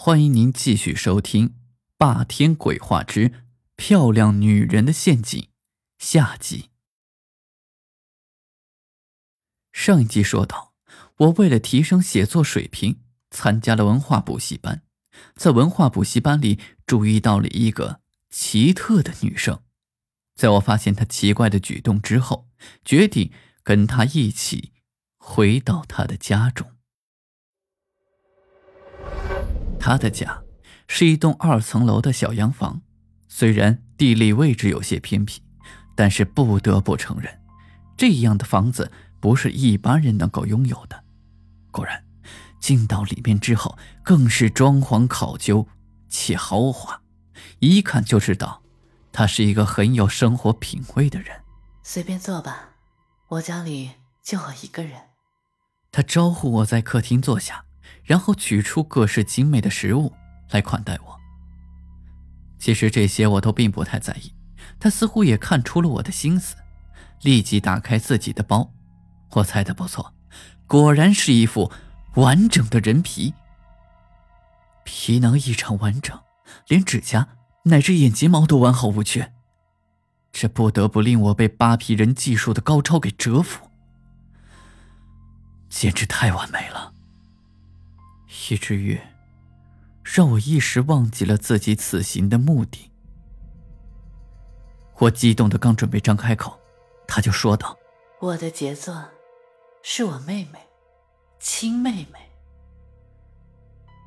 欢迎您继续收听《霸天鬼话之漂亮女人的陷阱》下集。上一集说到，我为了提升写作水平，参加了文化补习班。在文化补习班里，注意到了一个奇特的女生。在我发现她奇怪的举动之后，决定跟她一起回到她的家中。他的家是一栋二层楼的小洋房，虽然地理位置有些偏僻，但是不得不承认，这样的房子不是一般人能够拥有的。果然，进到里面之后，更是装潢考究且豪华，一看就知道他是一个很有生活品味的人。随便坐吧，我家里就我一个人。他招呼我在客厅坐下。然后取出各式精美的食物来款待我。其实这些我都并不太在意，他似乎也看出了我的心思，立即打开自己的包。我猜的不错，果然是一副完整的人皮，皮囊异常完整，连指甲乃至眼睫毛都完好无缺。这不得不令我被扒皮人技术的高超给折服，简直太完美了。以至于让我一时忘记了自己此行的目的。我激动的刚准备张开口，他就说道：“我的杰作，是我妹妹，亲妹妹。”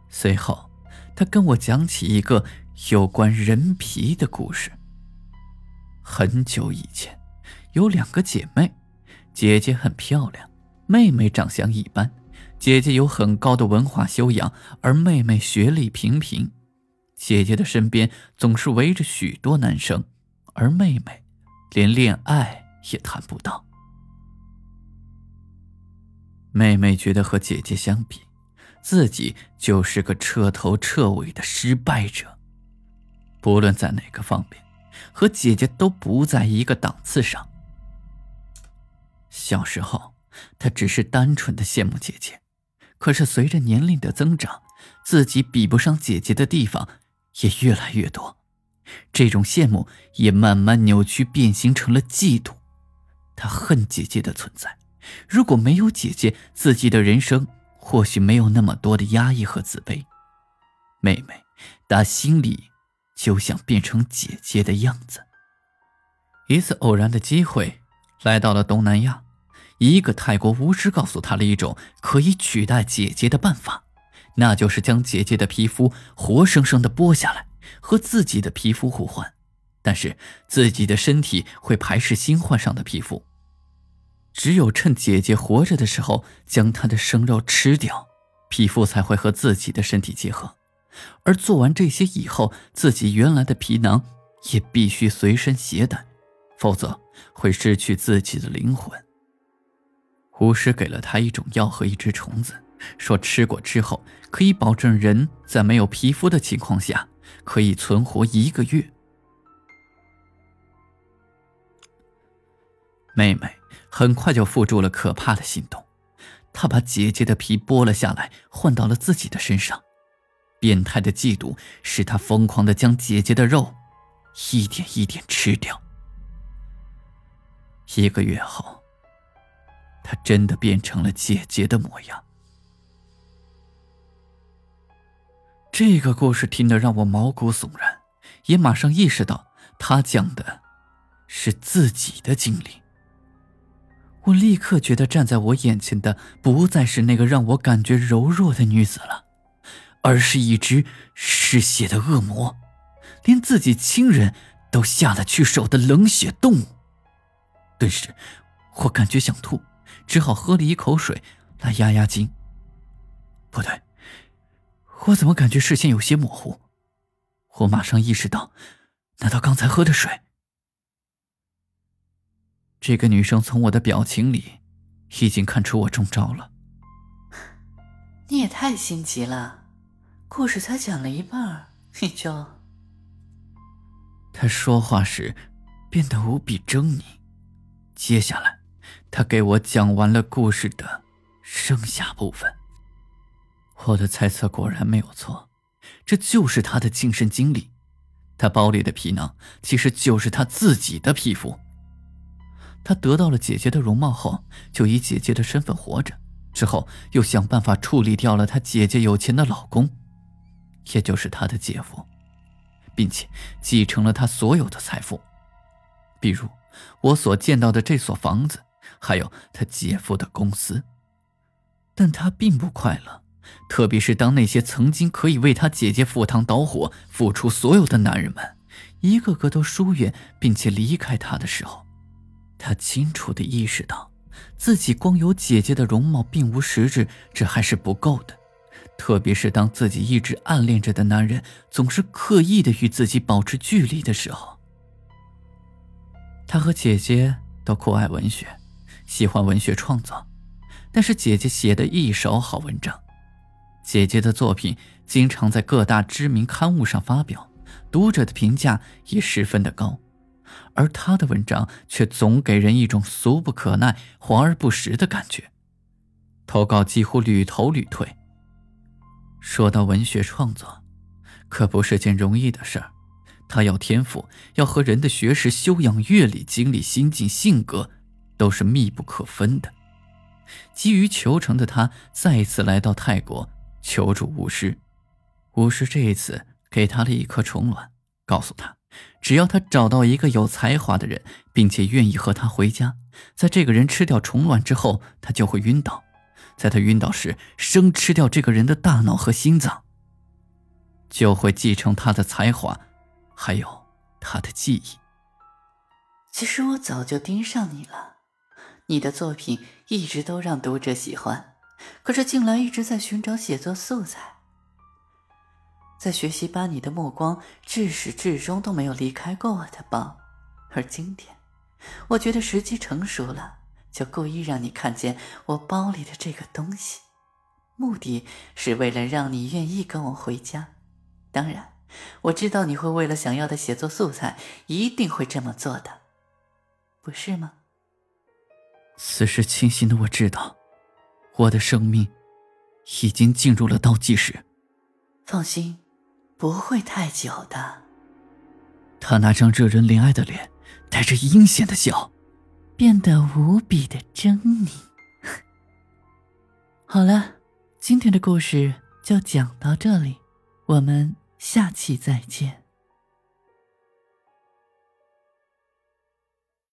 随后，他跟我讲起一个有关人皮的故事。很久以前，有两个姐妹，姐姐很漂亮，妹妹长相一般。姐姐有很高的文化修养，而妹妹学历平平。姐姐的身边总是围着许多男生，而妹妹连恋爱也谈不到。妹妹觉得和姐姐相比，自己就是个彻头彻尾的失败者，不论在哪个方面，和姐姐都不在一个档次上。小时候，她只是单纯的羡慕姐姐。可是随着年龄的增长，自己比不上姐姐的地方也越来越多，这种羡慕也慢慢扭曲变形成了嫉妒。他恨姐姐的存在，如果没有姐姐，自己的人生或许没有那么多的压抑和自卑。妹妹，打心里就想变成姐姐的样子。一次偶然的机会，来到了东南亚。一个泰国巫师告诉他了一种可以取代姐姐的办法，那就是将姐姐的皮肤活生生的剥下来，和自己的皮肤互换。但是自己的身体会排斥新换上的皮肤，只有趁姐姐活着的时候将她的生肉吃掉，皮肤才会和自己的身体结合。而做完这些以后，自己原来的皮囊也必须随身携带，否则会失去自己的灵魂。巫师给了他一种药和一只虫子，说吃过之后可以保证人在没有皮肤的情况下可以存活一个月。妹妹很快就付诸了可怕的行动，她把姐姐的皮剥了下来，换到了自己的身上。变态的嫉妒使她疯狂的将姐姐的肉一点一点吃掉。一个月后。他真的变成了姐姐的模样。这个故事听得让我毛骨悚然，也马上意识到他讲的是自己的经历。我立刻觉得站在我眼前的不再是那个让我感觉柔弱的女子了，而是一只嗜血的恶魔，连自己亲人都下得去手的冷血动物。顿时，我感觉想吐。只好喝了一口水来压压惊。不对，我怎么感觉视线有些模糊？我马上意识到，难道刚才喝的水？这个女生从我的表情里已经看出我中招了。你也太心急了，故事才讲了一半你就……她说话时变得无比狰狞，接下来。他给我讲完了故事的剩下部分。我的猜测果然没有错，这就是他的亲身经历。他包里的皮囊其实就是他自己的皮肤。他得到了姐姐的容貌后，就以姐姐的身份活着，之后又想办法处理掉了他姐姐有钱的老公，也就是他的姐夫，并且继承了他所有的财富，比如我所见到的这所房子，还有他姐夫的公司。但他并不快乐，特别是当那些曾经可以为他姐姐赴汤蹈火、付出所有的男人们，一个个都疏远并且离开他的时候。他清楚地意识到，自己光有姐姐的容貌并无实质，这还是不够的。特别是当自己一直暗恋着的男人总是刻意的与自己保持距离的时候。他和姐姐都酷爱文学，喜欢文学创作，但是姐姐写的一手好文章，姐姐的作品经常在各大知名刊物上发表，读者的评价也十分的高。而他的文章却总给人一种俗不可耐、华而不实的感觉，投稿几乎屡投屡退。说到文学创作，可不是件容易的事儿，他要天赋，要和人的学识、修养、阅历、经历、心境、性格都是密不可分的。急于求成的他，再次来到泰国求助巫师。巫师这一次给他了一颗虫卵，告诉他。只要他找到一个有才华的人，并且愿意和他回家，在这个人吃掉虫卵之后，他就会晕倒。在他晕倒时，生吃掉这个人的大脑和心脏，就会继承他的才华，还有他的记忆。其实我早就盯上你了，你的作品一直都让读者喜欢，可是近来一直在寻找写作素材。在学习，把你的目光至始至终都没有离开过我的包，而今天，我觉得时机成熟了，就故意让你看见我包里的这个东西，目的是为了让你愿意跟我回家。当然，我知道你会为了想要的写作素材，一定会这么做的，不是吗？此时清醒的我知道，我的生命已经进入了倒计时。放心。不会太久的。他那张惹人怜爱的脸，带着阴险的笑，变得无比的狰狞。好了，今天的故事就讲到这里，我们下期再见。